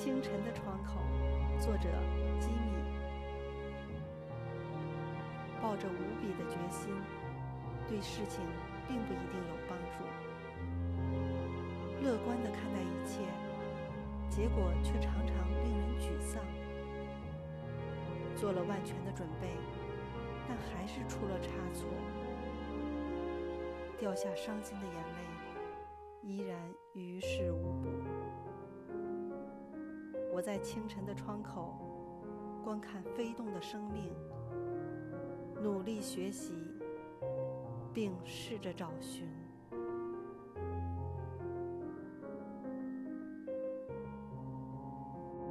清晨的窗口，作者吉米。抱着无比的决心，对事情并不一定有帮助。乐观的看待一切，结果却常常令人沮丧。做了万全的准备，但还是出了差错，掉下伤心的眼泪，依然于事无补。我在清晨的窗口观看飞动的生命，努力学习，并试着找寻。